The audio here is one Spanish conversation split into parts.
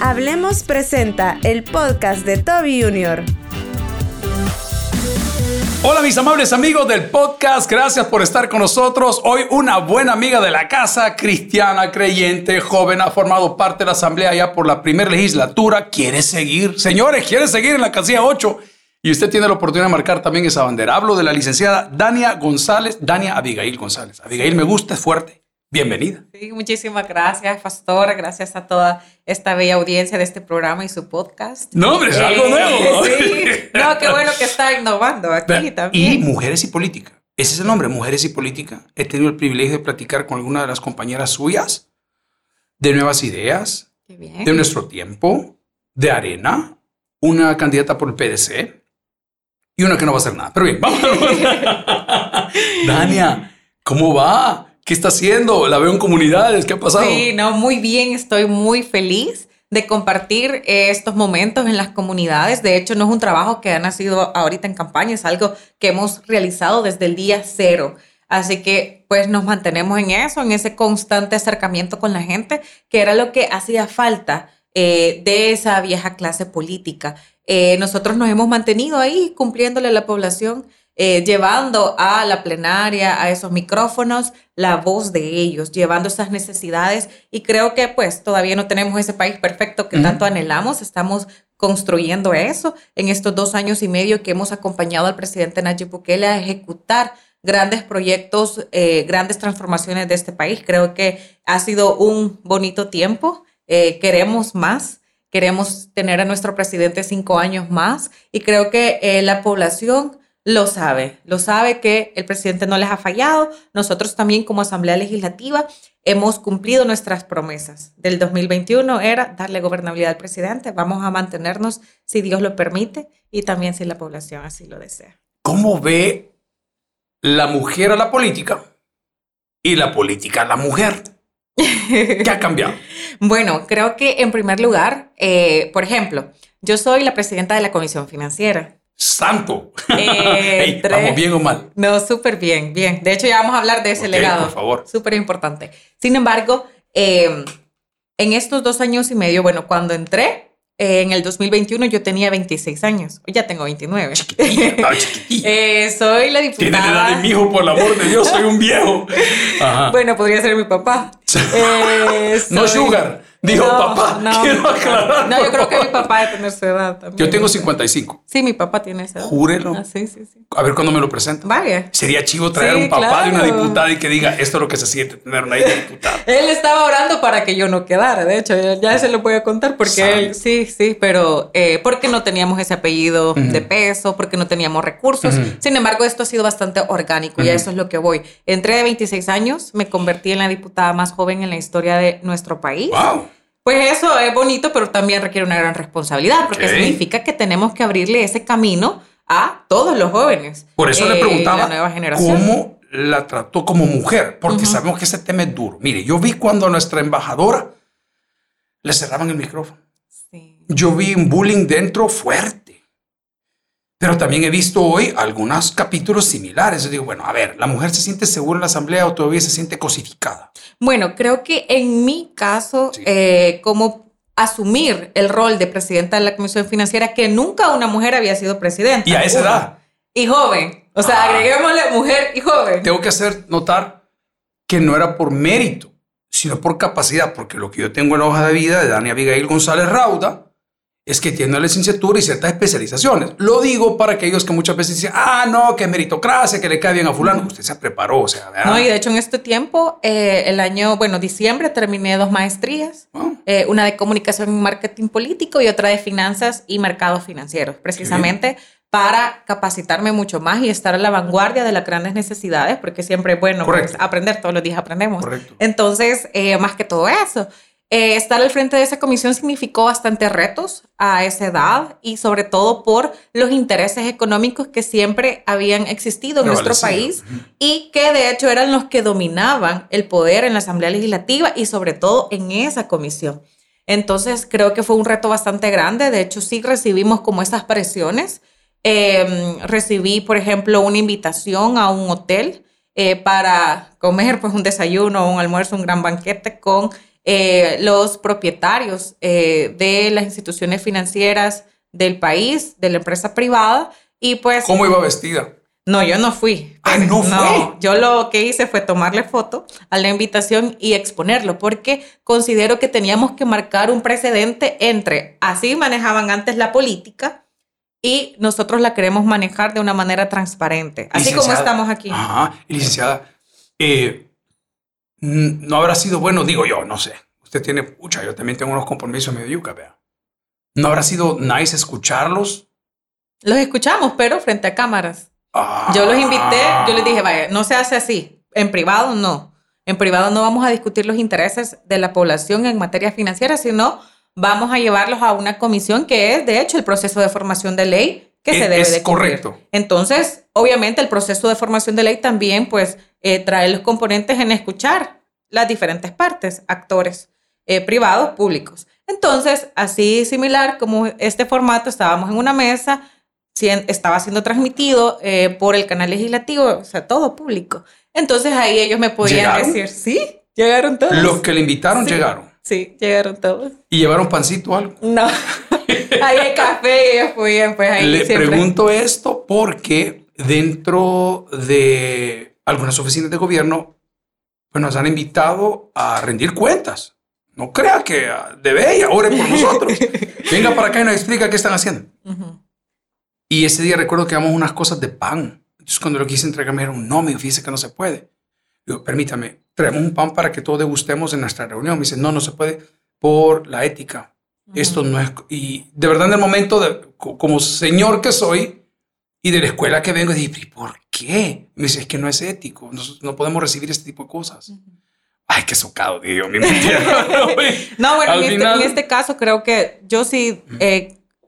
Hablemos presenta el podcast de Toby Jr. Hola mis amables amigos del podcast, gracias por estar con nosotros. Hoy una buena amiga de la casa, cristiana, creyente, joven, ha formado parte de la asamblea ya por la primera legislatura, quiere seguir. Señores, quiere seguir en la casilla 8 y usted tiene la oportunidad de marcar también esa bandera. Hablo de la licenciada Dania González, Dania Abigail González. Abigail me gusta, es fuerte. Bienvenida. Sí, muchísimas gracias, Pastor. Gracias a toda esta bella audiencia de este programa y su podcast. No, hombre, es algo nuevo. Sí, no, qué bueno que está innovando aquí también. Y Mujeres y Política. Ese es el nombre, Mujeres y Política. He tenido el privilegio de platicar con alguna de las compañeras suyas de nuevas ideas, Qué bien. de nuestro tiempo, de arena, una candidata por el PDC y una que no va a hacer nada. Pero bien, vamos. Dania, ¿cómo va? ¿Qué está haciendo? La veo en comunidades. ¿Qué ha pasado? Sí, no, muy bien. Estoy muy feliz de compartir eh, estos momentos en las comunidades. De hecho, no es un trabajo que ha nacido ahorita en campaña, es algo que hemos realizado desde el día cero. Así que pues nos mantenemos en eso, en ese constante acercamiento con la gente, que era lo que hacía falta eh, de esa vieja clase política. Eh, nosotros nos hemos mantenido ahí cumpliéndole a la población, eh, llevando a la plenaria, a esos micrófonos, la voz de ellos, llevando esas necesidades. Y creo que pues todavía no tenemos ese país perfecto que tanto anhelamos. Estamos construyendo eso en estos dos años y medio que hemos acompañado al presidente Nayib Bukele a ejecutar grandes proyectos, eh, grandes transformaciones de este país. Creo que ha sido un bonito tiempo. Eh, queremos más. Queremos tener a nuestro presidente cinco años más y creo que eh, la población lo sabe, lo sabe que el presidente no les ha fallado. Nosotros también como Asamblea Legislativa hemos cumplido nuestras promesas. Del 2021 era darle gobernabilidad al presidente. Vamos a mantenernos si Dios lo permite y también si la población así lo desea. ¿Cómo ve la mujer a la política y la política a la mujer? ¿Qué ha cambiado? Bueno, creo que en primer lugar, eh, por ejemplo, yo soy la presidenta de la Comisión Financiera. ¡Santo! Eh, Ey, tres- ¿Vamos bien o mal? No, súper bien, bien. De hecho, ya vamos a hablar de ese legado. por favor. Súper importante. Sin embargo, eh, en estos dos años y medio, bueno, cuando entré eh, en el 2021, yo tenía 26 años. Hoy ya tengo 29. Chiquitilla, estaba chiquitilla. Eh, soy la Tiene la edad de diputada. mi hijo, por el amor de Dios, soy un viejo. Ajá. Bueno, podría ser mi papá. Eh, no sugar, dijo No, papá. No, Quiero aclarar, no, yo creo que mi papá debe tener su edad también. Yo tengo 55. Sí, mi papá tiene esa edad. Júrelo. Ah, sí, sí, sí. A ver cuándo me lo presenta. Vaya. Sería chivo traer Sí, un papá de una diputada y que diga esto es lo que se siente tener una hija diputada. Él estaba orando para que yo no quedara, de hecho, ya, se lo voy a contar porque él, sí, sí, pero eh, porque no teníamos ese apellido de peso, porque no teníamos recursos. Sin embargo, esto ha sido bastante orgánico y a eso es lo que voy. Entré de 26 años, me convertí en la diputada más joven en la historia de nuestro país. Wow. Pues eso es bonito, pero también requiere una gran responsabilidad porque significa que tenemos que abrirle ese camino a todos los jóvenes. Por eso le eh, preguntaba La nueva generación. cómo la trató como mujer, porque sabemos que ese tema es duro. Mire, yo vi cuando a nuestra embajadora le cerraban el micrófono. Sí. Yo vi un bullying dentro fuerte. Pero también he visto hoy algunos capítulos similares. Yo digo, bueno, a ver, ¿la mujer se siente segura en la asamblea o todavía se siente cosificada? Bueno, creo que en mi caso, Sí. eh, como asumir el rol de presidenta de la Comisión Financiera, que nunca una mujer había sido presidenta. Y a esa edad, Y joven. O sea, Ah. agreguémosle mujer y joven. tengo que hacer notar que no era por mérito, sino por capacidad, porque lo que yo tengo en la hoja de vida de Dani Abigail González Rauda es que tiene la licenciatura y ciertas especializaciones. Lo digo para aquellos que muchas veces dicen, ah, no, que meritocracia, que le cae bien a fulano. Usted se preparó, o sea, ¿verdad? No, y de hecho en este tiempo, eh, el año, bueno, diciembre, terminé dos maestrías. Ah, eh, una de comunicación y marketing político y otra de finanzas y mercados financieros, precisamente para capacitarme mucho más y estar a la vanguardia de las grandes necesidades, porque siempre es bueno pues, aprender, todos los días aprendemos. Correcto. Entonces, eh, más que todo eso, eh, estar al frente de esa comisión significó bastantes retos a esa edad y sobre todo por los intereses económicos que siempre habían existido en nuestro país y que de hecho eran los que dominaban el poder en la Asamblea Legislativa y sobre todo en esa comisión. Entonces creo que fue un reto bastante grande, de hecho sí recibimos como esas presiones. Eh, recibí, por ejemplo, una invitación a un hotel eh, para comer pues un desayuno, un almuerzo, un gran banquete con eh, los propietarios eh, de las instituciones financieras del país, de la empresa privada, y pues... ¿Cómo iba vestida? No, yo no fui. Ah, no, fue. Yo lo que hice fue tomarle foto a la invitación y exponerlo, porque considero que teníamos que marcar un precedente entre así manejaban antes la política y nosotros la queremos manejar de una manera transparente, así como estamos aquí. Ajá, licenciada, eh, no habrá sido bueno, digo yo, no sé. Usted tiene, pucha, yo también tengo unos compromisos medio yuca, vea. ¿No habrá sido nice escucharlos? Los escuchamos, pero frente a cámaras. Yo los invité, yo les dije, vaya, no se hace así. En privado no. En privado no vamos a discutir los intereses de la población en materia financiera, sino vamos a llevarlos a una comisión que es, de hecho, el proceso de formación de ley que se debe de cumplir. correcto. Entonces, obviamente, el proceso de formación de ley también, pues, eh, trae los componentes en escuchar las diferentes partes, actores eh, privados, públicos. Entonces, así similar como este formato, estábamos en una mesa, estaba siendo transmitido eh, por el canal legislativo, o sea, todo público. Entonces ahí ellos me podían decir, sí, llegaron todos. Los que le invitaron llegaron. Sí, llegaron todos. ¿Y llevaron pancito o algo? No. ahí hay café y ellos podían, pues ahí. Le pregunto esto porque dentro de algunas oficinas de gobierno, pues nos han invitado a rendir cuentas. No crea que debe ella, ore por nosotros. Venga para acá y nos explica qué están haciendo. Y ese día recuerdo que damos unas cosas de pan. Entonces cuando lo quise entregarme era un no, me dice que no se puede. Digo, permítame, traemos un pan para que todos degustemos en nuestra reunión. Me dice, no, no se puede por la ética. Esto no es... Y de verdad en el momento, de, como señor que soy y de la escuela que vengo, dije, ¿por qué? Me dice, es que no es ético, no, podemos recibir este tipo de cosas. Ay, qué socado, mi No, bueno, en, este, en, este, caso creo que yo sí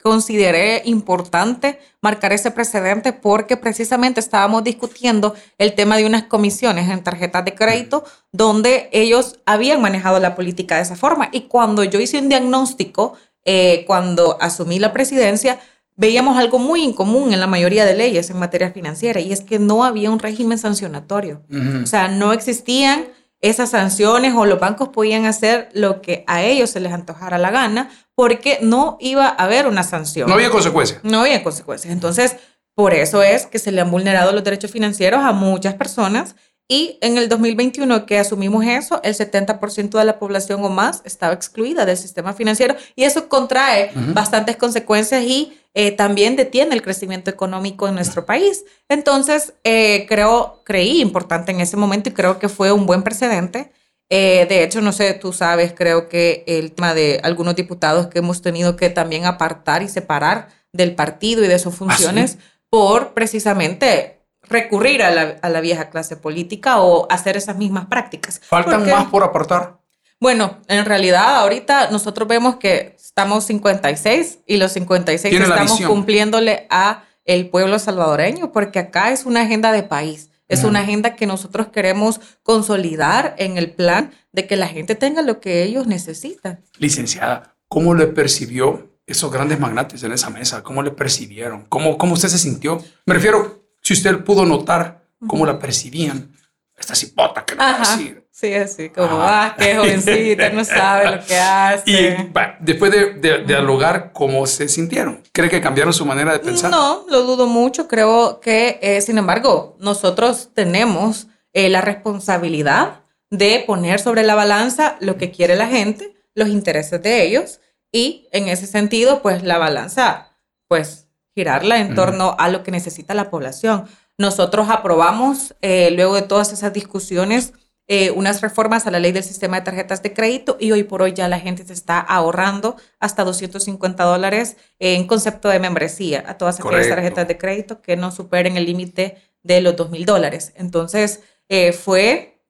consideré importante marcar ese precedente porque precisamente estábamos discutiendo el tema de unas comisiones en tarjetas de crédito donde ellos habían manejado la política de esa forma. Y cuando yo hice un diagnóstico, eh, cuando asumí la presidencia, veíamos algo muy incomún en la mayoría de leyes en materia financiera y es que no había un régimen sancionatorio. O sea, no existían esas sanciones o los bancos podían hacer lo que a ellos se les antojara la gana porque no iba a haber una sanción. No había consecuencias. No había consecuencias. Entonces, por eso es que se le han vulnerado los derechos financieros a muchas personas y en el 2021 que asumimos eso, el 70% de la población o más estaba excluida del sistema financiero y eso contrae bastantes consecuencias y eh, también detiene el crecimiento económico en nuestro país. Entonces, eh, creo, creí importante en ese momento y creo que fue un buen precedente. Eh, de hecho, no sé, tú sabes, creo que el tema de algunos diputados que hemos tenido que también apartar y separar del partido y de sus ¿Ah, funciones por precisamente recurrir a la, vieja clase política o hacer esas mismas prácticas. ¿Faltan más por aportar? Bueno, en realidad ahorita nosotros vemos que estamos 56 y los 56 estamos cumpliéndole a el pueblo salvadoreño porque acá es una agenda de país. Es una agenda que nosotros queremos consolidar en el plan de que la gente tenga lo que ellos necesitan. Licenciada, ¿cómo le percibió esos grandes magnates en esa mesa? ¿Cómo le percibieron? ¿Cómo, cómo usted se sintió? Me refiero, si usted pudo notar cómo la percibían, esta cipota que no va a decir. Sí, así como, ah, qué jovencita, no sabe lo que hace. Y después de, dialogar, ¿cómo se sintieron? ¿Cree que cambiaron su manera de pensar? No, lo dudo mucho. Creo que, eh, sin embargo, nosotros tenemos eh, la responsabilidad de poner sobre la balanza lo que quiere la gente, los intereses de ellos, y en ese sentido, pues la balanza, pues girarla en torno a lo que necesita la población. Nosotros aprobamos, eh, luego de todas esas discusiones, eh, unas reformas a la ley del sistema de tarjetas de crédito y hoy por hoy ya la gente se está ahorrando hasta 250 dólares en concepto de membresía a todas aquellas tarjetas de crédito que no superen el límite de los 2 mil dólares. Entonces, eh, fue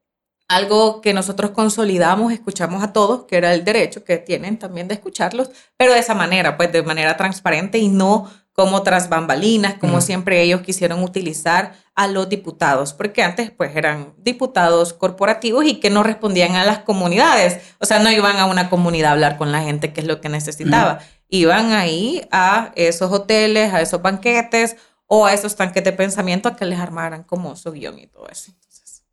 algo que nosotros consolidamos, escuchamos a todos, que era el derecho que tienen también de escucharlos, pero de esa manera, pues de manera transparente y no como tras bambalinas, como siempre ellos quisieron utilizar a los diputados, porque antes pues eran diputados corporativos y que no respondían a las comunidades, o sea, no iban a una comunidad a hablar con la gente, que es lo que necesitaba, iban ahí a esos hoteles, a esos banquetes o a esos tanques de pensamiento a que les armaran como su guion y todo eso.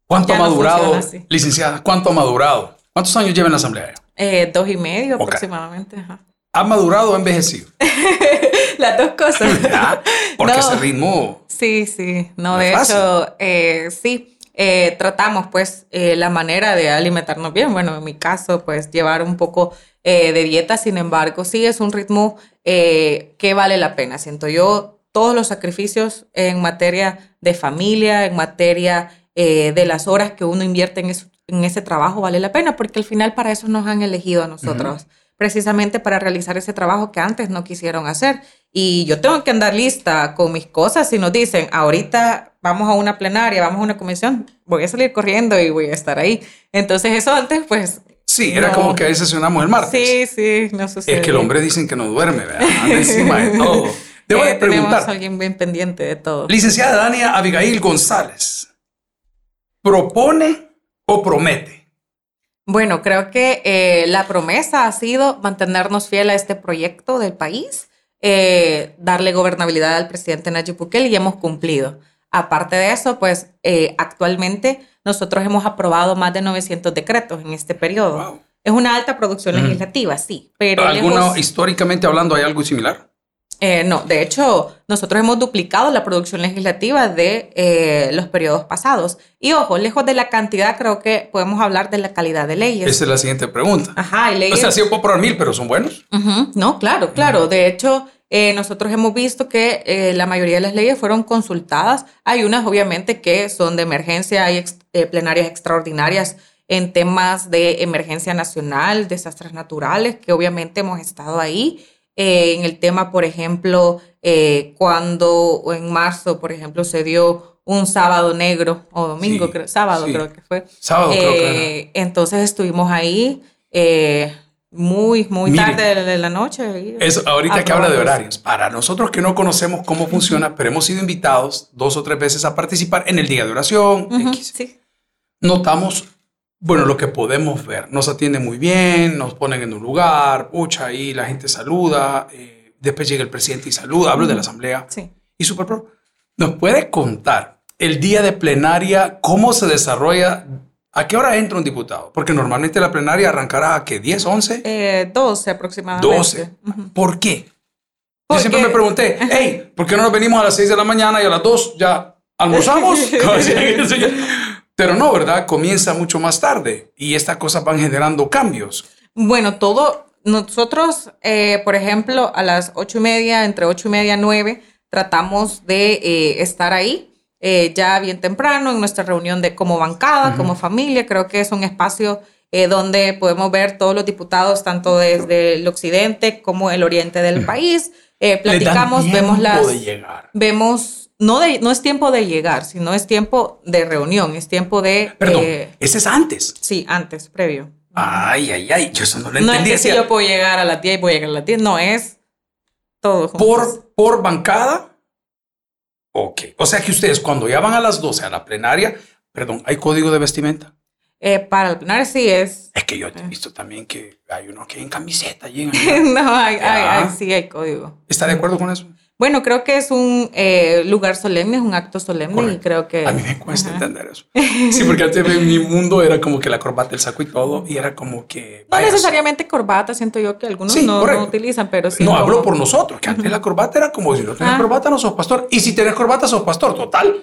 ¿Cuánto ha madurado, licenciada? ¿Cuánto ha madurado? ¿Cuántos años lleva en la asamblea? Eh, dos y medio Ok. aproximadamente. ajá. ¿Ha madurado o ha envejecido? Las dos cosas. Ya, Porque No. ese ritmo... Sí, sí. No, No de hecho, eh, sí. eh, tratamos, pues, eh, la manera de alimentarnos bien. Bueno, en mi caso, pues, llevar un poco eh, de dieta. Sin embargo, sí es un ritmo eh, que vale la pena. Siento yo todos los sacrificios en materia de familia, en materia eh, de las horas que uno invierte en, eso- en ese trabajo, vale la pena, porque al final para eso nos han elegido a nosotros. Precisamente para realizar ese trabajo que antes no quisieron hacer. Y yo tengo que andar lista con mis cosas. Si nos dicen, ahorita vamos a una plenaria, vamos a una comisión, voy a salir corriendo y voy a estar ahí. Entonces, eso antes, pues. Sí, era no. como que ahí sesionamos el martes. Sí, sí, no sucede. Es que el hombre dicen que no duerme, ¿verdad? Anda encima de todo. Debo de Eh, Tenemos a preguntar, alguien bien pendiente de todo. licenciada Dania Abigail González, ¿propone o promete? Bueno, creo que eh, la promesa ha sido mantenernos fiel a este proyecto del país, eh, darle gobernabilidad al presidente Nayib Bukele y hemos cumplido. Aparte de eso, pues eh, actualmente nosotros hemos aprobado más de 900 decretos en este periodo. Wow. Es una alta producción Mm. legislativa, sí, pero ¿Alguno, lejos- históricamente hablando, hay algo similar? Eh, no, de hecho, nosotros hemos duplicado la producción legislativa de eh, los periodos pasados. Y ojo, lejos de la cantidad, creo que podemos hablar de la calidad de leyes. Esa es la siguiente pregunta. Ajá, y O leyes. sea, sí puedo probar mil, pero son buenos. Ujú, No, claro, claro. De hecho, eh, nosotros hemos visto que la mayoría de las leyes fueron consultadas. Hay unas, obviamente, que son de emergencia, hay ex- plenarias extraordinarias en temas de emergencia nacional, desastres naturales, que obviamente hemos estado ahí. Eh, en el tema, por ejemplo, eh, cuando en marzo, por ejemplo, se dio un sábado negro o domingo, Sí, creo, sábado sí. creo que fue. Sábado creo que era. Eh, entonces estuvimos ahí eh, muy, muy tarde de, la noche. ahí, Es ahorita que habla de horarios. Para nosotros que no conocemos cómo funciona, pero hemos sido invitados dos o tres veces a participar en el día de oración. X. sí. Notamos, bueno, lo que podemos ver. Nos atienden muy bien, nos ponen en un lugar, pucha, ahí la gente saluda. eh, después llega el presidente y saluda. Hablo de la asamblea. Sí. Y Super Pro, ¿nos puede contar el día de plenaria, cómo se desarrolla? ¿A qué hora entra un diputado? Porque normalmente la plenaria arrancará a que 10, 11, Eh, 12 aproximadamente. 12. Ujú. ¿Por qué? Yo Porque- siempre me pregunté, hey, ¿por qué no nos venimos a las 6 de la mañana y a las 2 ya almorzamos? Pero no, ¿verdad? Comienza mucho más tarde y estas cosas van generando cambios. Bueno, todo, nosotros, eh, por ejemplo, a las ocho y media, entre ocho y media, nueve, tratamos de eh, estar ahí eh, ya bien temprano en nuestra reunión de como bancada, como familia. Creo que es un espacio eh, donde podemos ver todos los diputados, tanto desde el occidente como el oriente del país. Eh, platicamos, vemos las... vemos, no, de, no es tiempo de llegar, sino es tiempo de reunión, es tiempo de... Perdón, eh, ese es antes. sí, antes, previo. Ay, ay, ay, yo eso no lo No es que si yo puedo llegar a las 10 y voy a llegar a las 10, no es todo juntos. por, por bancada. Ok. O sea que ustedes cuando ya van a las 12 a la plenaria, perdón, ¿hay código de vestimenta? Eh, para el plenario sí es. Es que yo he visto también que hay unos que en camiseta llegan. no, hay, hay, hay- sí hay código. ¿Está de acuerdo con eso? Bueno, creo que es un eh, lugar solemne, es un acto solemne y creo que... A mí me cuesta Ajá. entender eso. Sí, porque antes en mi mundo era como que la corbata, el saco y todo, y era como que... No necesariamente corbata, siento yo que algunos Sí, no, no utilizan, pero sí. No como- hablo por nosotros, que antes la corbata era como si no tenés Ah. corbata no sos pastor. Y si tenés corbata sos pastor, total.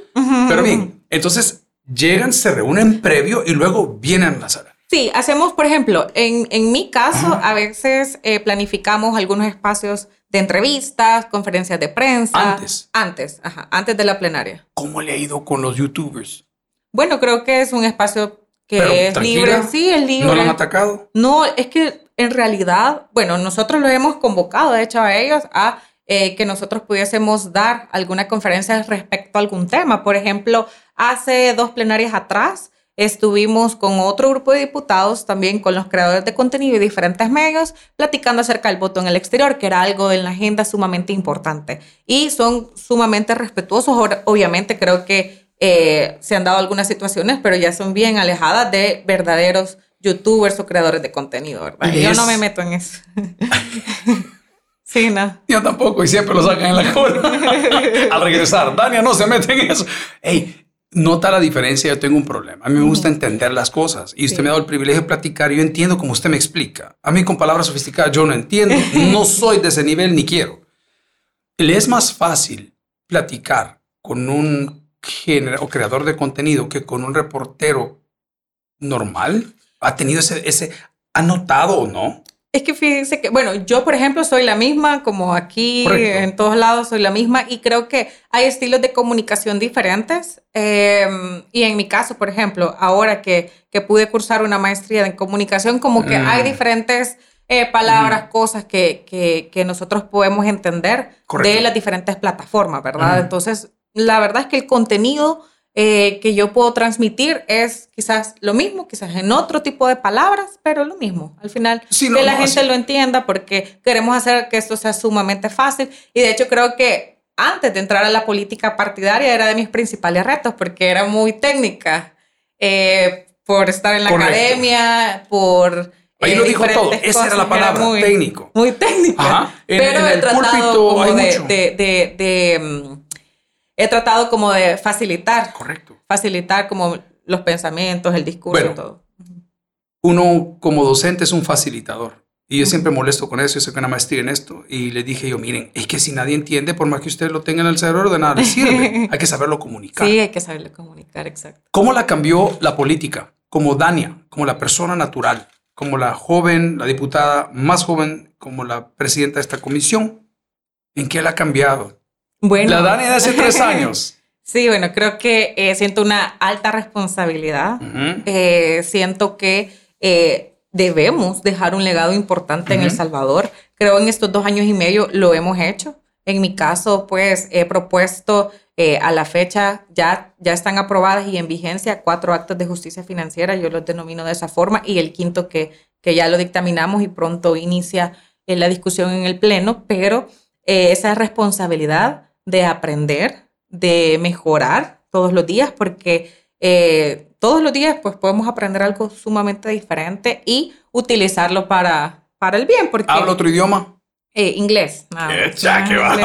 Pero bien, entonces llegan, se reúnen previo y luego vienen a la sala. Sí, hacemos, por ejemplo, en, en mi caso, a veces eh, planificamos algunos espacios de entrevistas, conferencias de prensa. Antes. Antes, ajá, antes de la plenaria. ¿Cómo le ha ido con los youtubers? Bueno, creo que es un espacio que Pero, es libre. Sí, es libre. ¿No lo han atacado? No, es que en realidad, bueno, nosotros los hemos convocado, de hecho, a ellos a eh, que nosotros pudiésemos dar alguna conferencia respecto a algún tema. Por ejemplo, hace dos plenarias atrás estuvimos con otro grupo de diputados, también con los creadores de contenido y diferentes medios, platicando acerca del voto en el exterior, que era algo en la agenda sumamente importante. Y son sumamente respetuosos. Obviamente, creo que eh, se han dado algunas situaciones, pero ya son bien alejadas de verdaderos youtubers o creadores de contenido, ¿verdad? Y Yo no me meto en eso. sí, no. Yo tampoco, y siempre lo sacan en la cola. Al regresar, Dania no se mete en eso. Ey, nota la diferencia, yo tengo un problema. A mí me gusta entender las cosas y usted me ha dado el privilegio de platicar. Yo entiendo como usted me explica. A mí con palabras sofisticadas yo no entiendo. no soy de ese nivel ni quiero. Le es más fácil platicar con un género o creador de contenido que con un reportero normal. ¿Ha tenido ese, ese, ha notado o no? Es que fíjense que, bueno, yo por ejemplo soy la misma, como aquí en todos lados soy la misma y creo que hay estilos de comunicación diferentes. Em, y en mi caso, por ejemplo, ahora que, que pude cursar una maestría en comunicación, como que hay mm. diferentes eh, palabras, cosas que, que, que, nosotros podemos entender de las diferentes plataformas, ¿verdad? Entonces, la verdad es que el contenido eh, que yo puedo transmitir es quizás lo mismo, quizás en otro tipo de palabras, pero lo mismo. Al final, que la gente lo entienda porque queremos hacer que esto sea sumamente fácil. Y de hecho creo que antes de entrar a la política partidaria era de mis principales retos porque era muy técnica, eh, por estar en la academia, por... Ahí lo dijo todo, esa era la palabra, técnico. Muy técnica. pero he tratado de mm, he tratado como de facilitar. Correcto. Facilitar como los pensamientos, el discurso y todo. Uno como docente es un facilitador. Y yo siempre molesto con eso, yo soy una maestría en esto. Y le dije yo, miren, es que si nadie entiende, por más que usted lo tenga en el cerebro, de nada le sirve. hay que saberlo comunicar. Sí, hay que saberlo comunicar, exacto. ¿Cómo la cambió la política? Como Dania, como la persona natural, como la joven, la diputada más joven, como la presidenta de esta comisión. ¿En qué la ha cambiado? Bueno. La Dani de hace tres años. Sí, bueno, creo que eh, siento una alta responsabilidad. Eh, siento que eh, debemos dejar un legado importante en El Salvador. Creo en estos dos años y medio lo hemos hecho. En mi caso, pues he propuesto a la fecha, ya, ya están aprobadas y en vigencia cuatro actos de justicia financiera, yo los denomino de esa forma, y el quinto que, que ya lo dictaminamos y pronto inicia la discusión en el Pleno, pero esa responsabilidad de aprender, de mejorar todos los días, porque eh, todos los días pues podemos aprender algo sumamente diferente y utilizarlo para, para el bien. Porque, ¿Habla otro idioma? Eh, inglés. ya que va.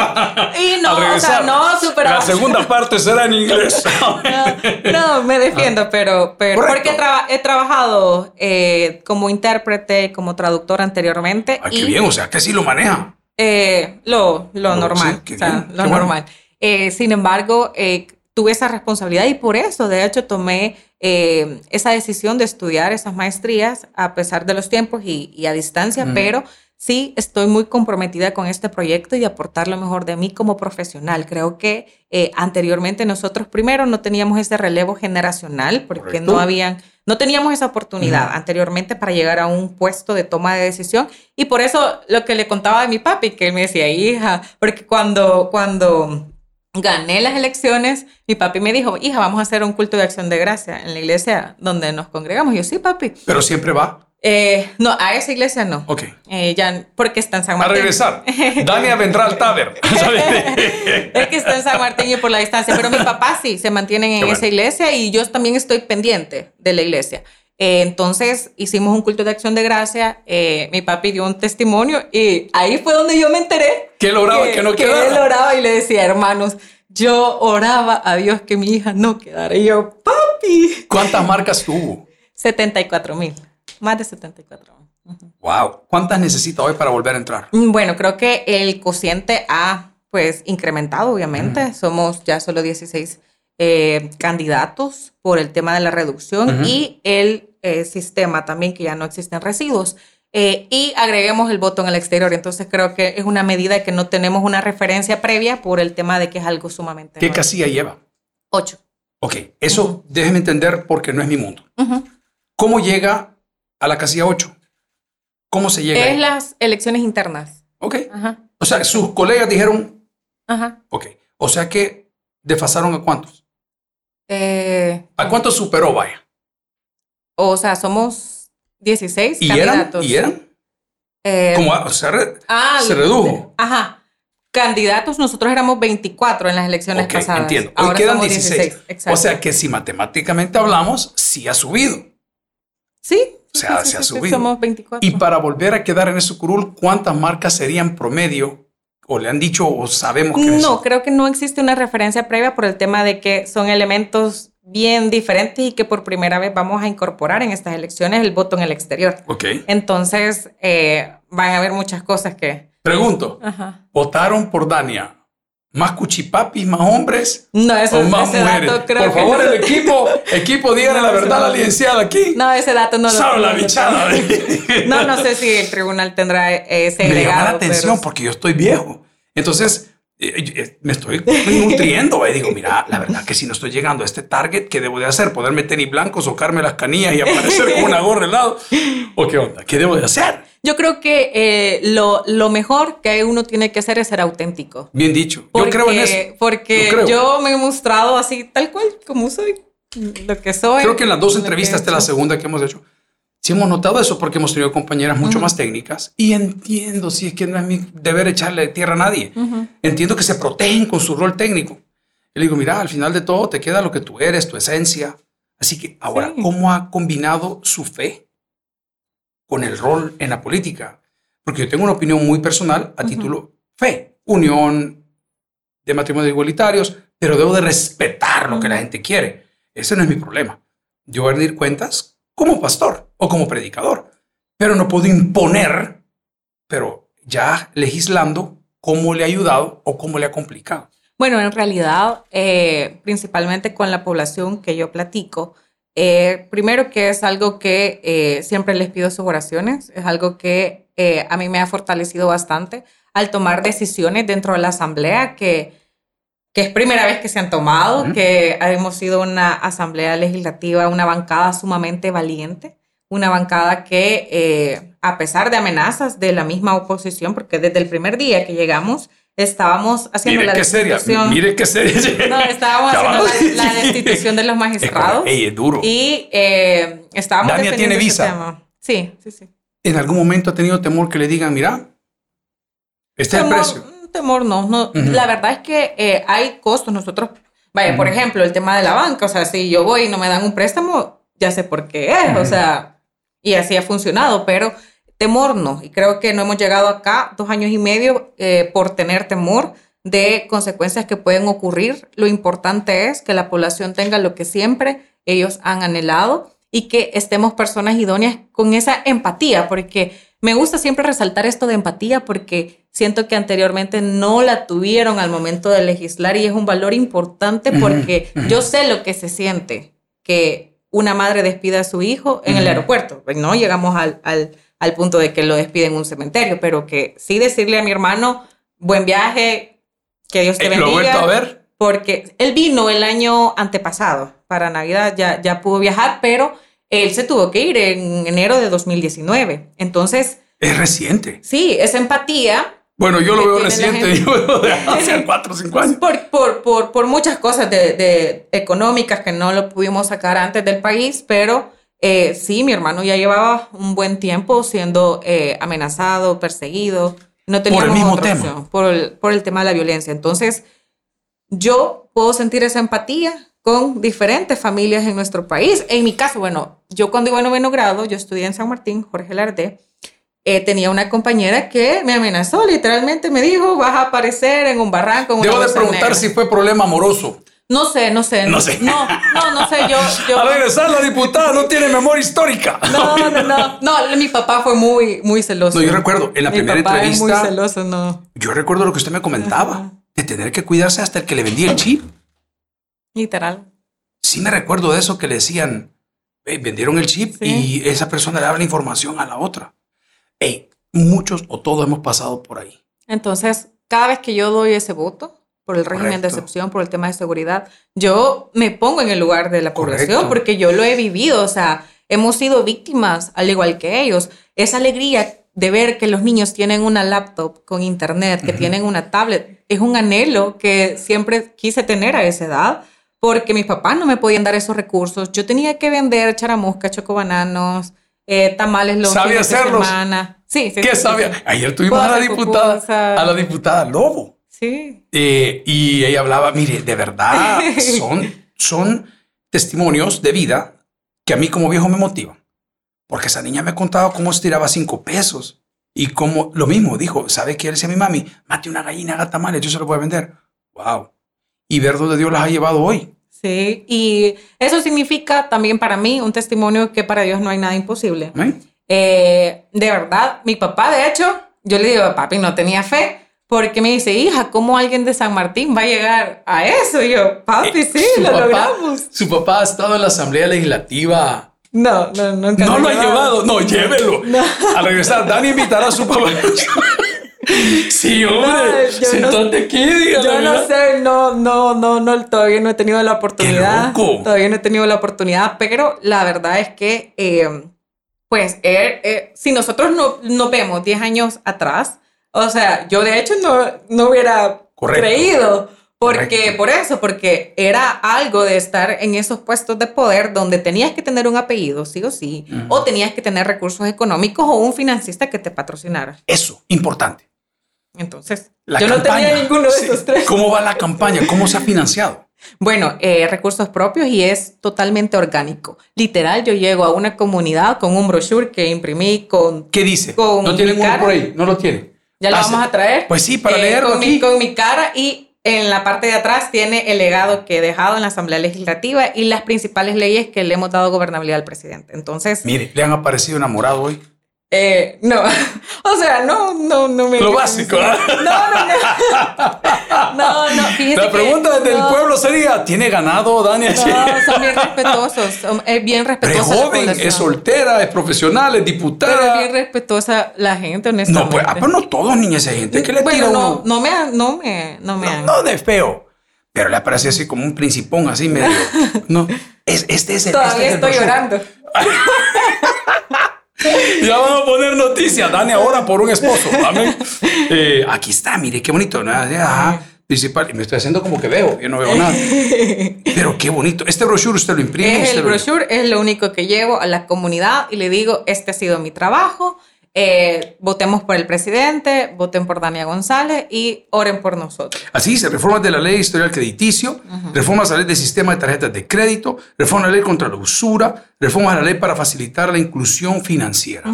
Y no, o sea, no, super La segunda parte será en inglés. no, me defiendo, ah. pero, pero porque he, trabajado eh, como intérprete, como traductor anteriormente. Ah, qué bien, o sea, que sí lo maneja. Eh, lo, lo normal, o sea, lo normal. Eh, sin embargo, eh, tuve esa responsabilidad y por eso, de hecho, tomé esa decisión de estudiar esas maestrías a pesar de los tiempos y, a distancia, pero sí estoy muy comprometida con este proyecto y aportar lo mejor de mí como profesional. Creo que anteriormente nosotros primero no teníamos ese relevo generacional porque no habían no teníamos esa oportunidad anteriormente para llegar a un puesto de toma de decisión y por eso lo que le contaba de mi papi, que él me decía, hija, porque cuando, cuando gané las elecciones, mi papi me dijo, hija, vamos a hacer un culto de acción de gracia en la iglesia donde nos congregamos. yo, sí, papi. Pero siempre va. Eh, no, a esa iglesia no. Ok. Eh, ya, porque está en San Martín. A regresar. Dania vendrá al Taber. es que está en San Martín y por la distancia. Pero mi papá sí se mantienen en esa iglesia y yo también estoy pendiente de la iglesia. Eh, entonces hicimos un culto de acción de gracia. mi papi dio un testimonio y ahí fue donde yo me enteré. Que él oraba que, que no quedara. Que él oraba y le decía, hermanos, yo oraba a Dios que mi hija no quedara. Y yo, papi. ¿Cuántas marcas tuvo? 74 mil. Más de 74. Wow. ¿Cuántas necesita hoy para volver a entrar? Mm, bueno, creo que el cociente ha pues incrementado, obviamente. Somos ya solo 16 eh, candidatos por el tema de la reducción y el eh, sistema también que ya no existen residuos. Eh, y agreguemos el voto en el exterior. Entonces creo que es una medida que no tenemos una referencia previa por el tema de que es algo sumamente. ¿Qué casilla lleva? Ocho. Ok, eso déjeme entender porque no es mi mundo. ¿Cómo llega a la casilla 8. ¿Cómo se llega? Es las elecciones internas. Ok. O sea, sus colegas dijeron. Ajá. Ok. O sea que desfasaron a cuántos? Eh, ¿A cuántos superó, vaya? O sea, somos 16 ¿Y candidatos. Eran? ¿Y eran? Eh, sea, ah, se redujo. Ajá. Candidatos, nosotros éramos 24 en las elecciones okay, pasadas. Entiendo. Hoy quedan 16. O sea que si matemáticamente hablamos, sí ha subido. Sí, o sea, se ha subido. Somos 24. Y para volver a quedar en ese curul, ¿cuántas marcas serían promedio? ¿O le han dicho o sabemos que No, creo que no existe una referencia previa por el tema de que son elementos bien diferentes y que por primera vez vamos a incorporar en estas elecciones el voto en el exterior. Ok. Entonces, eh, van a haber muchas cosas que... Pregunto, Ajá. ¿votaron por Dania? ¿Más cuchipapis, más hombres? No, eso, ¿O más ese mujeres? dato creo por que favor, no. el equipo, equipo, díganle No, la verdad a la licenciada aquí. No, ese dato no lo Sabe la bichada. No, no sé si el tribunal tendrá eh, ese me llama la atención pero- porque yo estoy viejo. Entonces, eh, eh, me estoy nutriendo. Y digo, mira, la verdad que si no estoy llegando a este target, ¿qué debo de hacer? ¿Ponerme tenis blancos, socarme las canillas y aparecer con una gorra al lado? ¿O qué onda? ¿Qué debo de hacer? Yo creo que eh, lo, lo mejor que uno tiene que hacer es ser auténtico. Bien dicho. Porque, yo creo en eso. Porque Yo yo me he mostrado así, tal cual, como soy, lo que soy. Creo que en las dos entrevistas, esta es la segunda que hemos hecho, sí hemos notado eso porque hemos tenido compañeras mucho más técnicas y entiendo si es que no es mi deber echarle tierra a nadie. Entiendo que se protegen con su rol técnico. Y le digo, mira, al final de todo te queda lo que tú eres, tu esencia. Así que ahora, Sí. ¿cómo ha combinado su fe con el rol en la política? Porque yo tengo una opinión muy personal a Ujú. título fe, unión de matrimonios igualitarios, pero debo de respetar lo que la gente quiere. Ese no es mi problema. Yo voy a rendir cuentas como pastor o como predicador, pero no puedo imponer, pero ya legislando cómo le ha ayudado o cómo le ha complicado. Bueno, en realidad, eh, principalmente con la población que yo platico, eh, primero que es algo que eh, siempre les pido sus oraciones, es algo que eh, a mí me ha fortalecido bastante al tomar decisiones dentro de la asamblea que, que es primera vez que se han tomado, que hemos sido una asamblea legislativa, una bancada sumamente valiente, una bancada que a pesar de amenazas de la misma oposición, porque desde el primer día que llegamos estábamos haciendo Mire la qué seria, destitución- mire qué seria. no, estábamos haciendo la, la destitución de los magistrados Ey, es duro. y eh, estábamos Dania tiene visa. tema. Sí, sí, sí. ¿En algún momento ha tenido temor que le digan, mira, este es el precio? mm, temor no, no. Ujú. La verdad es que eh, hay costos. Nosotros, vaya, por Ujú. ejemplo, el tema de la banca, o sea, si yo voy y no me dan un préstamo, ya sé por qué es, o Ujú. sea, y así ha funcionado, pero temor no. Y creo que no hemos llegado acá dos años y medio eh, por tener temor de consecuencias que pueden ocurrir. Lo importante es que la población tenga lo que siempre ellos han anhelado y que estemos personas idóneas con esa empatía, porque me gusta siempre resaltar esto de empatía porque siento que anteriormente no la tuvieron al momento de legislar y es un valor importante porque ujú. yo sé lo que se siente que una madre despida a su hijo en el Ujú. aeropuerto. Pues No llegamos al, al, al punto de que lo despiden en un cementerio, pero que sí decirle a mi hermano, buen viaje, que Dios te Eh, ¿Lo he bendiga vuelto a ver? porque él vino el año antepasado para Navidad, ya, ya pudo viajar, pero él se tuvo que ir en enero de 2019. Entonces, Es reciente. sí, esa empatía Bueno, yo lo veo reciente, yo lo de hace cuatro o cinco años. por, por, por, por muchas cosas de, de económicas que no lo pudimos sacar antes del país, pero eh, sí, mi hermano ya llevaba un buen tiempo siendo eh, amenazado, perseguido. No teníamos mismo otra tema. opción, por el, por el tema de la violencia. Entonces, yo puedo sentir esa empatía con diferentes familias en nuestro país. En mi caso, bueno, yo cuando iba a noveno grado, yo estudié en San Martín, Jorge Lardé, eh, tenía una compañera que me amenazó, literalmente me dijo, vas a aparecer en un barranco. en Debo de preguntar negra". si fue problema amoroso. No sé, no sé. No sé. No, no, no sé, yo... yo A regresar, la diputada no tiene memoria histórica. no, no, no, no, mi papá fue muy, muy celoso. No, yo recuerdo, en la mi primera papá es muy entrevista- celoso, no. Yo recuerdo lo que usted me comentaba, de tener que cuidarse hasta el que le vendía el chip. Literal. Sí me recuerdo de eso que le decían, "Ey, vendieron el chip Sí. y esa persona le daba la información a la otra. Ey, muchos o todos hemos pasado por ahí. Entonces, cada vez que yo doy ese voto por el régimen de Correcto. excepción, por el tema de seguridad, yo me pongo en el lugar de la población Correcto. porque yo lo he vivido, o sea, hemos sido víctimas al igual que ellos. Esa alegría de ver que los niños tienen una laptop con internet, que Ujú. tienen una tablet, es un anhelo que siempre quise tener a esa edad porque mis papás no me podían dar esos recursos. Yo tenía que vender charamusca, chocobananos, eh, tamales los ¿Sabe de hacerlos? semana. Sí, sí. ¿Qué sí, sabía? sí. Ayer tuvimos Puedo a la diputada, a la diputada Lobo. Sí. Eh, y ella hablaba, mire, de verdad, son, son testimonios de vida que a mí como viejo me motivan. Porque esa niña me contaba cómo estiraba cinco pesos. Y como lo mismo dijo, ¿sabe qué le decía a mi mami? Mate una gallina, haga tamales, yo se lo voy a vender. Wow. Y ver dónde Dios las ha llevado hoy. Sí, y eso significa también para mí un testimonio que para Dios no hay nada imposible. Eh, de verdad, mi papá, de hecho, yo le digo, papi, no tenía fe, porque me dice, hija, ¿cómo alguien de San Martín va a llegar a eso? Y yo, papi, sí, Su lo papá- logramos. Su papá ha estado en la Asamblea Legislativa. No, no, nunca No lo ha llevado, no, llévelo. No. Al regresar, Dani invitará a su papá. Sí, hombre, No, sentate aquí, dígale, Yo no sé, no, no, no, no, todavía no he tenido la oportunidad. Qué loco. Todavía no he tenido la oportunidad, pero la verdad es que, eh, pues, eh, eh, si nosotros no, no vemos 10 años atrás, o sea, yo de hecho no, no hubiera Correcto. creído. Porque, Correcto. por eso, porque era algo de estar en esos puestos de poder donde tenías que tener un apellido, sí o sí, o tenías que tener recursos económicos o un financista que te patrocinara. Eso, importante. Entonces, La yo no campaña. tenía ninguno de Sí. esos tres. ¿Cómo va la campaña? ¿Cómo se ha financiado? Bueno, eh, recursos propios y es totalmente orgánico. Literal, yo llego a una comunidad con un brochure que imprimí con... ¿Qué dice? Con ¿No tienen mi uno por ahí? ¿No lo tiene? Ya lo Hace- vamos a traer. Pues sí, para Eh, leerlo con mi, aquí. con mi cara y en la parte de atrás tiene el legado que he dejado en la Asamblea Legislativa y las principales leyes que le hemos dado gobernabilidad al presidente. Entonces, Mire, le han aparecido enamorado hoy. Eh, no, o sea, no, no, no me... Lo básico, ¿ah? No, no, no. No, no, La que pregunta del no. pueblo sería, ¿tiene ganado Dani? No, son bien respetuosos, son es bien Pero es joven, es soltera, es profesional, es Pero es diputada. bien respetuosa la gente, honestamente. No, pues, ah, pero no todos, niña, esa gente. ¿Qué le bueno, tira no, uno? no me, no me, no me No, han. no de feo, pero le aparece así como un principón, así medio. No, es, este es el. Todavía este es el estoy llorando. Ya vamos a poner noticias. Dani ahora por un esposo. Amén. Eh, aquí está, mire qué bonito. ¿no? Ajá, principal. Y me estoy haciendo como que veo. Yo no veo nada. Pero qué bonito. Este brochure usted lo imprime. El lo- brochure, es lo único que llevo a la comunidad y le digo, este ha sido mi trabajo, eh, votemos por el presidente, voten por Dania González y oren por nosotros. Así dice, reformas de la ley historial crediticio, reformas a la ley del sistema de tarjetas de crédito, reforma a la ley contra la usura, reformas a la ley para facilitar la inclusión financiera.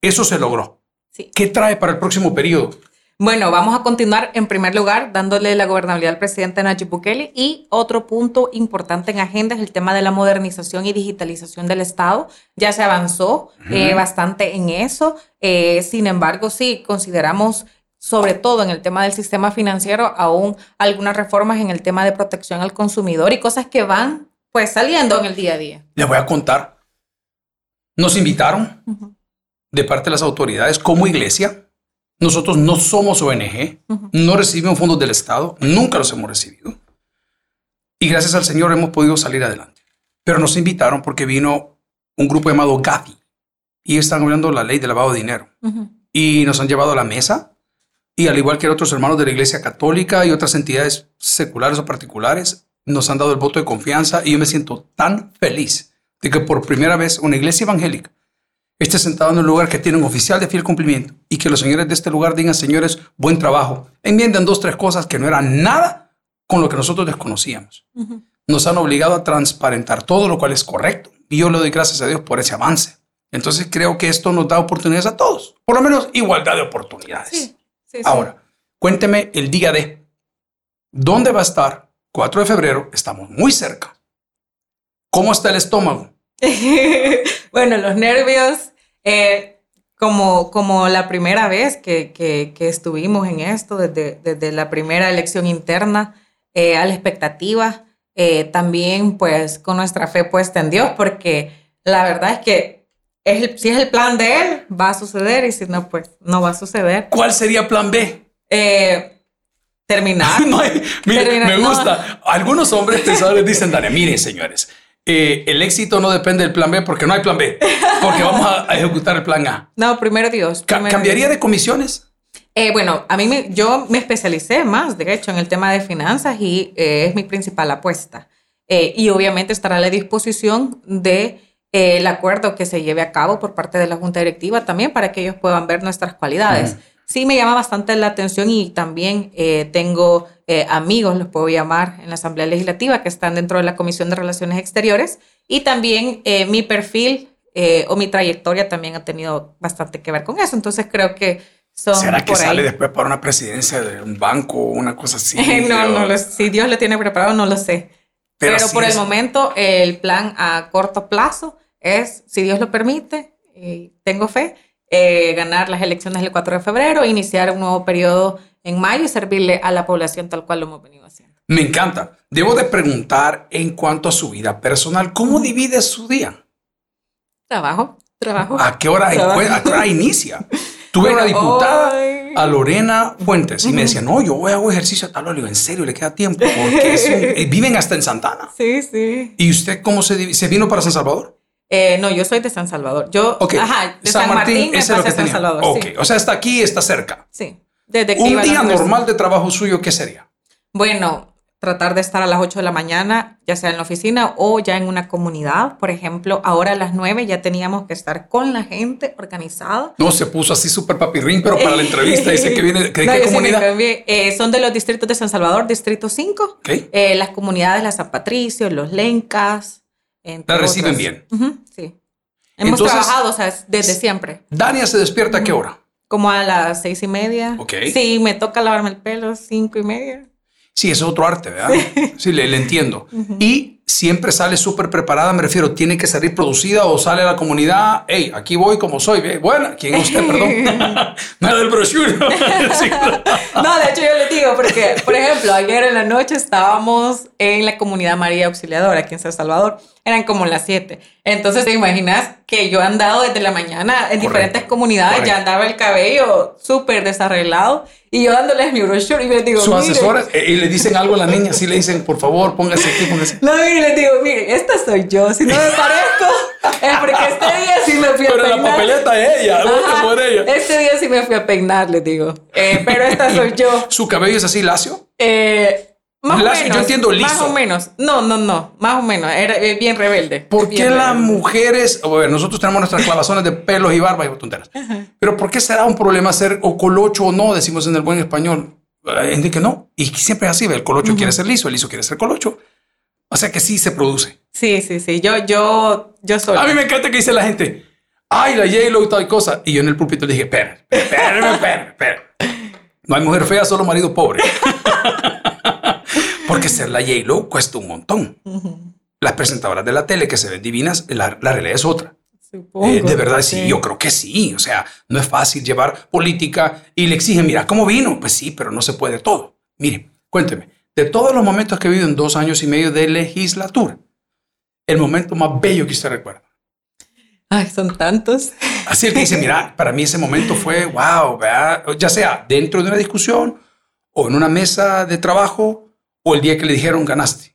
Eso se logró. Sí. ¿Qué trae para el próximo periodo? Bueno, vamos a continuar en primer lugar dándole la gobernabilidad al presidente Nayib Bukele y otro punto importante en agenda es el tema de la modernización y digitalización del Estado. Ya se avanzó eh, bastante en eso. Eh, sin embargo, sí, consideramos sobre todo en el tema del sistema financiero aún algunas reformas en el tema de protección al consumidor y cosas que van pues saliendo en el día a día. Les voy a contar. Nos invitaron de parte de las autoridades como iglesia. Nosotros no somos ONG, no recibimos fondos del Estado, nunca los hemos recibido. Y gracias al Señor hemos podido salir adelante. Pero nos invitaron porque vino un grupo llamado Gavi y están hablando la ley de lavado de dinero. Y nos han llevado a la mesa y al igual que otros hermanos de la Iglesia Católica y otras entidades seculares o particulares, nos han dado el voto de confianza y yo me siento tan feliz de que por primera vez una iglesia evangélica esté sentada en un lugar que tiene un oficial de fiel cumplimiento y que los señores de este lugar digan, señores, buen trabajo. Enmiendan dos, tres cosas que no eran nada con lo que nosotros desconocíamos. Nos han obligado a transparentar todo, lo cual es correcto. Y yo le doy gracias a Dios por ese avance. Entonces creo que esto nos da oportunidades a todos. Por lo menos igualdad de oportunidades. Sí, sí, sí. Ahora, cuénteme el día de. ¿Dónde va a estar? 4 de febrero, estamos muy cerca. ¿Cómo está el estómago? bueno, los nervios, eh, como, como la primera vez que, que- que estuvimos en esto, desde, desde la primera elección interna, eh, a la expectativa, eh, también pues con nuestra fe puesta en Dios, porque la verdad es que es el- si es el plan de Él, va a suceder y si no, pues no va a suceder. ¿Cuál sería plan B? Eh, terminar. No hay- mire, Termina- me no. gusta. Algunos hombres pensadores dicen, Dale, miren, señores, eh, el éxito no depende del plan B porque no hay plan B, porque vamos a, a ejecutar el plan A. No, primero Dios. Primero ¿Cambiaría Dios. de comisiones? Eh, bueno, a mí me, yo me especialicé más, de hecho, en el tema de finanzas y eh, es mi principal apuesta. Eh, y obviamente estará a la disposición de eh, el acuerdo que se lleve a cabo por parte de la Junta Directiva también para que ellos puedan ver nuestras cualidades. Sí me llama bastante la atención y también eh, tengo eh, amigos, los puedo llamar, en la Asamblea Legislativa que están dentro de la Comisión de Relaciones Exteriores y también eh, mi perfil o mi trayectoria también ha tenido bastante que ver con eso. Entonces creo que son ¿Será que por ahí. sale después para una presidencia de un banco o una cosa así? no, no lo, si Dios lo tiene preparado, no lo sé. Pero, por es. el momento, el plan a corto plazo es, si Dios lo permite, tengo fe, eh, ganar las elecciones el 4 de febrero, iniciar un nuevo periodo en mayo y servirle a la población tal cual lo hemos venido haciendo. Me encanta. Debo de preguntar en cuanto a su vida personal, ¿cómo divide su día? Trabajo, trabajo. ¿A qué hora, a qué hora inicia? Tuve una diputada, hoy- a Lorena Fuentes, y me decía, no, yo voy a hacer ejercicio a tal hora. Le digo, ¿en serio? ¿Le queda tiempo? Porque un- eh, viven hasta en Santana. Sí, sí. ¿Y usted cómo se, se vino para San Salvador? Eh, no, yo soy de San Salvador. Yo, ajá, de San, Martín, me ese es lo que San. Salvador. Ok, Sí, o sea, está aquí, está cerca. sí. Desde que Un día normal de trabajo suyo, ¿qué sería? Bueno, tratar de estar a las 8 de la mañana, ya sea en la oficina o ya en una comunidad. Por ejemplo, ahora a las 9 ya teníamos que estar con la gente organizada. No, se puso así súper papirrín, pero para la entrevista dice que viene, ¿de No, qué comunidad? Eh, son de los distritos de San Salvador, Distrito 5. Ok. Eh, las comunidades, la San Patricio, los Lencas. La reciben otras. bien. Ujú, sí. Hemos Entonces- trabajado, o sea, desde siempre. Dania se despierta a qué hora? Como a las seis y media. Ok. Sí, me toca lavarme el pelo, cinco y media. Sí, es otro arte, ¿verdad? Sí, le, le entiendo. Y siempre sale súper preparada, me refiero, tiene que salir producida o sale a la comunidad, hey, aquí voy como soy, ve, buena, ¿quién es usted, perdón? Nada del brochure. Sí. No, de hecho yo les digo, porque, por ejemplo, ayer en la noche estábamos en la comunidad María Auxiliadora, aquí en San Salvador. Eran como las 7. Entonces, te imaginas que yo he andado desde la mañana en diferentes comunidades, correcto. ya andaba el cabello súper desarreglado y yo dándoles mi brochure y les digo, Sus "Miren". asesores, eh, y le dicen algo a la niña, sí le dicen, por favor, póngase aquí, póngase. No, y les digo, miren, esta soy yo. Si no me parezco, es porque este día sí me fui a Pero peinar. la papeleta es ella, Ajá, por ella. Este día sí me fui a peinar, les digo. Eh, pero esta soy yo. ¿Su cabello es así lacio? Eh, más Lacio, o yo menos. entiendo Más liso. o menos. No, no, no. Más o menos. Era eh, bien rebelde. ¿Por Bien qué las mujeres, a ver, nosotros tenemos nuestras clavazones de pelos y barba y tonteras, pero ¿por qué será un problema ser o colocho o no, decimos en el buen español? Hay gente que no, y siempre es así, el colocho quiere ser liso, el liso quiere ser colocho, o sea que sí se produce. Sí, sí, sí. Yo, yo, yo soy. A mí me encanta que dice la gente, ay, la J-Lo y tal cosa, y yo en el púlpito le dije, espera, espera, espera, espera. No hay mujer fea, solo marido pobre. Porque ser la J-Lo cuesta un montón. Las presentadoras de la tele que se ven divinas, la, la realidad es otra. Supongo. Eh, de verdad, sí, yo creo que sí. O sea, no es fácil llevar política y le exigen, mira, ¿cómo vino? Pues sí, pero no se puede todo. Mire, cuénteme, de todos los momentos que he vivido en dos años y medio de legislatura, el momento más bello que usted recuerda. Ay, son tantos. Así el que dice, mira, para mí ese momento fue wow, ¿verdad? ya sea dentro de una discusión o en una mesa de trabajo o el día que le dijeron ganaste.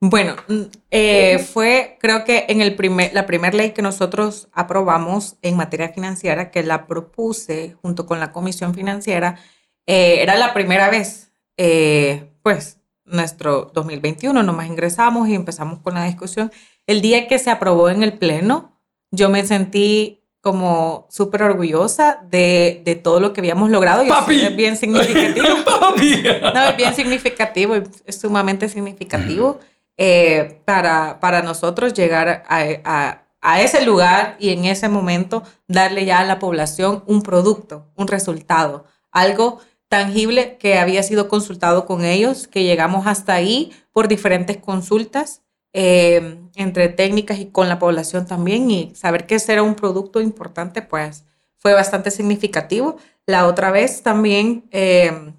Bueno, mm, eh, fue creo que en el primer, la primera ley que nosotros aprobamos en materia financiera, que la propuse junto con la Comisión Financiera, eh, era la primera vez, eh, pues, nuestro 2021, nomás ingresamos y empezamos con la discusión. El día que se aprobó en el Pleno, yo me sentí como súper orgullosa de, de todo lo que habíamos logrado y ¡Papi! es bien significativo. Papi. No, es bien significativo, es sumamente significativo eh, para, para nosotros llegar a, a- a ese lugar y en ese momento darle ya a la población un producto, un resultado, algo tangible que había sido consultado con ellos, que llegamos hasta ahí por diferentes consultas eh, entre técnicas y con la población también y saber que ese era un producto importante, pues fue bastante significativo. La otra vez también eh,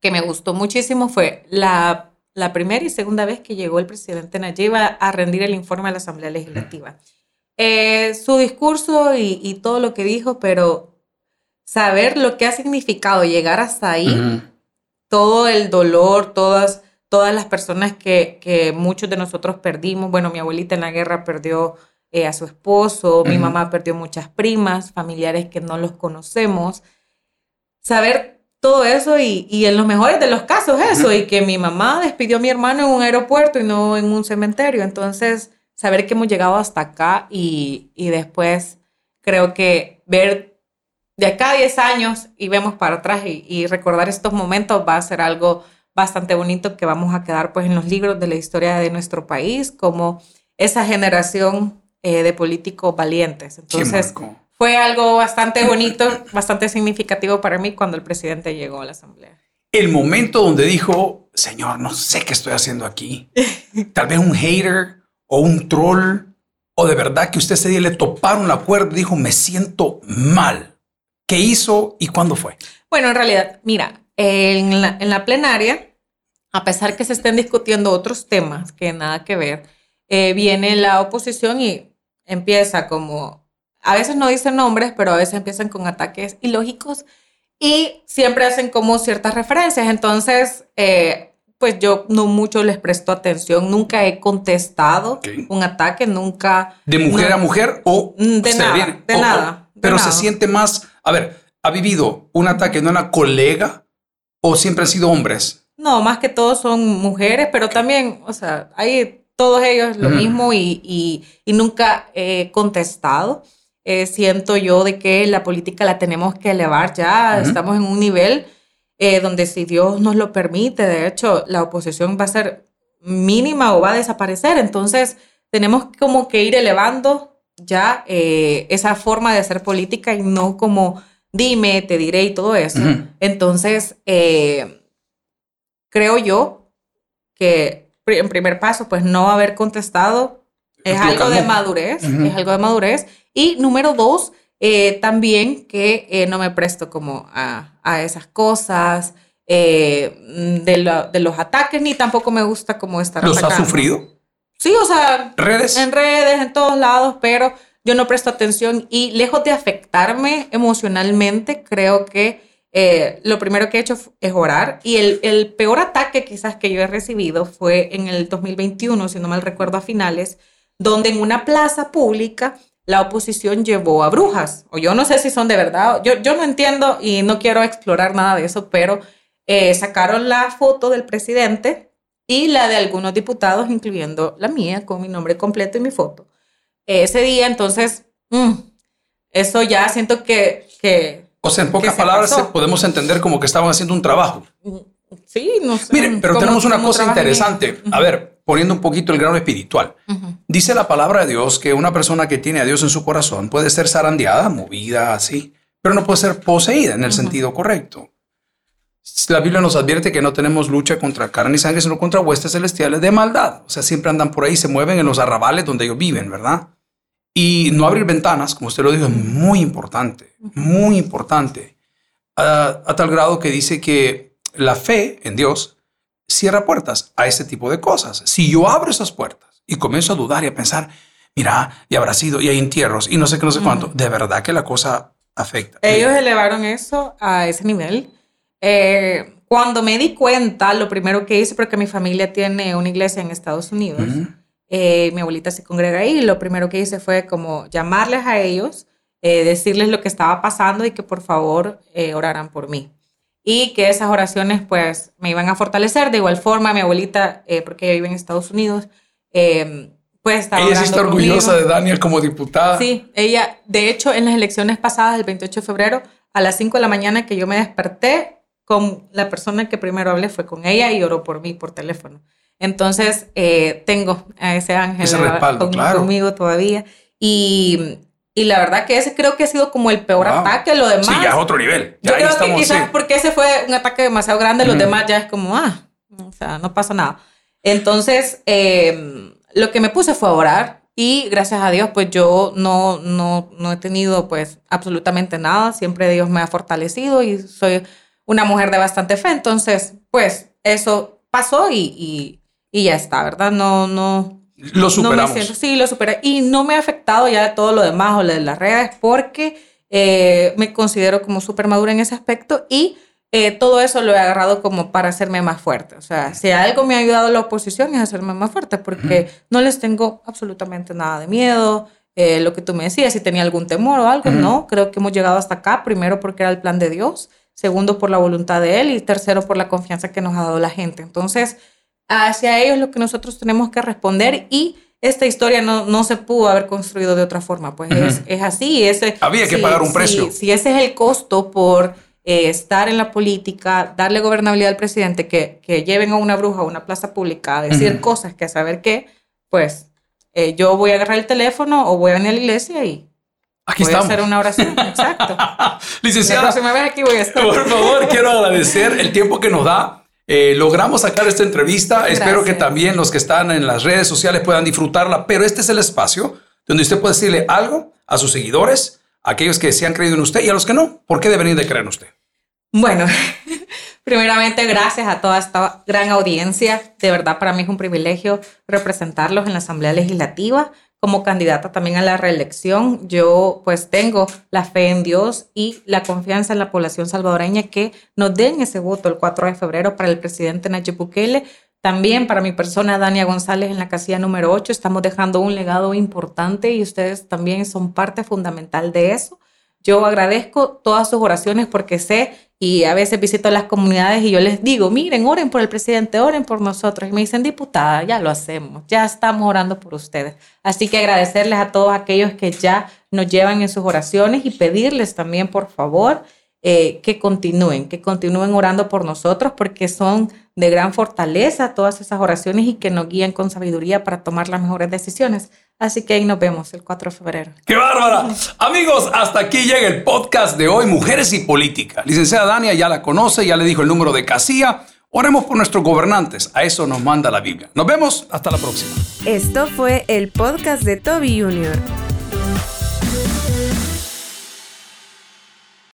que me gustó muchísimo fue la, la primera y segunda vez que llegó el presidente Nayib a, a rendir el informe a la Asamblea Legislativa. Eh, su discurso y, y todo lo que dijo, pero saber lo que ha significado llegar hasta ahí, Ujú. todo el dolor, todas, todas las personas que, que muchos de nosotros perdimos. Bueno, mi abuelita en la guerra perdió eh, a su esposo, mi Ujú. mamá perdió muchas primas, familiares que no los conocemos. Saber todo eso y, y en los mejores de los casos eso, y que mi mamá despidió a mi hermano en un aeropuerto y no en un cementerio. Entonces, saber que hemos llegado hasta acá y, y después creo que ver de acá a 10 años y vemos para atrás y, y recordar estos momentos va a ser algo bastante bonito que vamos a quedar pues en los libros de la historia de nuestro país como esa generación eh, de políticos valientes. Entonces fue algo bastante bonito, bastante significativo para mí cuando el presidente llegó a la asamblea. El momento donde dijo, Señor, no sé qué estoy haciendo aquí. Tal vez un hater o un troll o de verdad que usted ese día le toparon la puerta y dijo, me siento mal. ¿Qué hizo y cuándo fue? Bueno, en realidad, mira, en la, en la plenaria, a pesar que se estén discutiendo otros temas que nada que ver, eh, viene la oposición y empieza como, a veces no dicen nombres, pero a veces empiezan con ataques ilógicos y siempre hacen como ciertas referencias. Entonces, eh, pues yo no mucho les presto atención, nunca he contestado un ataque, nunca... ¿De mujer a mujer o... De nada, de nada. pero se siente más, a ver, ¿ha vivido un ataque de una colega o siempre han sido hombres? No, más que todos son mujeres, pero también, o sea, hay todos ellos lo mismo y, nunca he contestado. Eh, siento yo de que la política la tenemos que elevar ya, estamos en un nivel eh, donde si Dios nos lo permite, de hecho, la oposición va a ser mínima o va a desaparecer. Entonces, tenemos como que ir elevando ya eh, esa forma de hacer política y no como dime, te diré y todo eso. Entonces, eh, creo yo que en primer paso, pues no haber contestado es algo de madurez, es algo de madurez. Y número dos, eh, también que eh, no me presto como a, a esas cosas de, de, los ataques, ni tampoco me gusta como estar ¿Los has sufrido? Sí, o sea, redes. En redes, en todos lados, pero yo no presto atención y lejos de afectarme emocionalmente, creo que lo primero que he hecho es orar y el, el, peor ataque quizás que yo he recibido fue en el 2021, si no mal recuerdo a finales, donde en una plaza pública la oposición llevó a brujas, o yo no sé si son de verdad, yo, yo no entiendo y no quiero explorar nada de eso, pero eh, sacaron la foto del presidente y la de algunos diputados, incluyendo la mía, con mi nombre completo y mi foto. Ese día, entonces, mm, eso ya siento que... que o sea, en pocas palabras podemos entender como que estaban haciendo un trabajo. Mm, sí, no sé. Miren, pero tenemos una cosa interesante. A ver, poniendo un poquito el grano espiritual. Dice la palabra de Dios que una persona que tiene a Dios en su corazón puede ser zarandeada, movida así, pero no puede ser poseída en el sentido correcto. La Biblia nos advierte que no tenemos lucha contra carne y sangre, sino contra huestes celestiales de maldad. O sea, siempre andan por ahí, se mueven en los arrabales donde ellos viven, ¿verdad? Y no abrir ventanas, como usted lo dijo, es muy importante, muy importante. a tal grado que dice que la fe en Dios cierra puertas a ese tipo de cosas. Si yo abro esas puertas y comienzo a dudar y a pensar, mira, y habrá sido, y hay entierros, y no sé qué, no sé cuánto, de verdad que la cosa afecta. Ellos elevaron eso a ese nivel. Eh, cuando me di cuenta, lo primero que hice, porque mi familia tiene una iglesia en Estados Unidos, eh, mi abuelita se congrega ahí, lo primero que hice fue como llamarles a ellos, eh, decirles lo que estaba pasando y que por favor oraran por mí y que esas oraciones pues me iban a fortalecer. De igual forma, mi abuelita, eh, porque ella vive en Estados Unidos, eh, pues estaba... Ella sí está orgullosa de Daniel como diputada. Sí, ella, de hecho, en las elecciones pasadas, el 28 de febrero, a las 5 de la mañana que yo me desperté, con la persona que primero hablé fue con ella y oró por mí por teléfono. Entonces, eh, tengo a ese ángel ese respaldo, claro. conmigo todavía. Y y la verdad que ese creo que ha sido como el peor ataque. Lo demás. Sí, ya es otro nivel. yo creo que quizás porque ese fue un ataque demasiado grande, los demás ya es como, ah, o sea, no pasa nada. Entonces, em, lo que me puse fue a orar y gracias a Dios, pues yo no, no, no he tenido pues absolutamente nada. Siempre Dios me ha fortalecido y soy una mujer de bastante fe. Entonces, pues eso pasó y, y, y ya está, ¿verdad? No, no, lo superamos. sí, lo superé. Y no me ha afectado ya todo lo demás o lo de las redes porque eh, me considero como súper madura en ese aspecto y eh, todo eso lo he agarrado como para hacerme más fuerte. O sea, si algo me ha ayudado la oposición es hacerme más fuerte porque no les tengo absolutamente nada de miedo. Eh, lo que tú me decías, si tenía algún temor o algo, no. Creo que hemos llegado hasta acá, primero porque era el plan de Dios, segundo por la voluntad de Él y tercero por la confianza que nos ha dado la gente. Entonces, hacia ellos lo que nosotros tenemos que responder y esta historia no, no se pudo haber construido de otra forma, pues es, es, así. Ese, Había que pagar un precio. Si, ese es el costo por eh, estar en la política, darle gobernabilidad al presidente, que, que, lleven a una bruja a una plaza pública a decir cosas que a saber qué, pues eh, yo voy a agarrar el teléfono o voy a venir a la iglesia y Aquí voy estamos. a hacer una oración. Exacto. Licenciada, si me ves aquí voy a estar. Por favor, quiero agradecer el tiempo que nos da Eh, logramos sacar esta entrevista. Espero que también los que están en las redes sociales puedan disfrutarla, pero este es el espacio donde usted puede decirle algo a sus seguidores, a aquellos que se han creído en usted y a los que no. ¿Por qué deberían de creer en usted? Bueno, primeramente gracias a toda esta gran audiencia. De verdad, para mí es un privilegio representarlos en la Asamblea Legislativa como candidata también a la reelección. Yo pues tengo la fe en Dios y la confianza en la población salvadoreña que nos den ese voto el 4 de febrero para el presidente Nayib Bukele. También para mi persona, Dania González, en la casilla número 8, estamos dejando un legado importante y ustedes también son parte fundamental de eso. Yo agradezco todas sus oraciones porque sé y a veces visito las comunidades y yo les digo, miren, oren por el presidente, oren por nosotros. Y me dicen, diputada, ya lo hacemos, ya estamos orando por ustedes. Así que agradecerles a todos aquellos que ya nos llevan en sus oraciones y pedirles también, por favor, eh, que continúen, que continúen orando por nosotros porque son de gran fortaleza todas esas oraciones y que nos guían con sabiduría para tomar las mejores decisiones. Así que ahí nos vemos el 4 de febrero. ¡Qué bárbara! Amigos, hasta aquí llega el podcast de hoy, Mujeres y Política. Licenciada Dania ya la conoce, ya le dijo el número de casilla. Oremos por nuestros gobernantes, a eso nos manda la Biblia. Nos vemos, hasta la próxima. Esto fue el podcast de Toby Jr.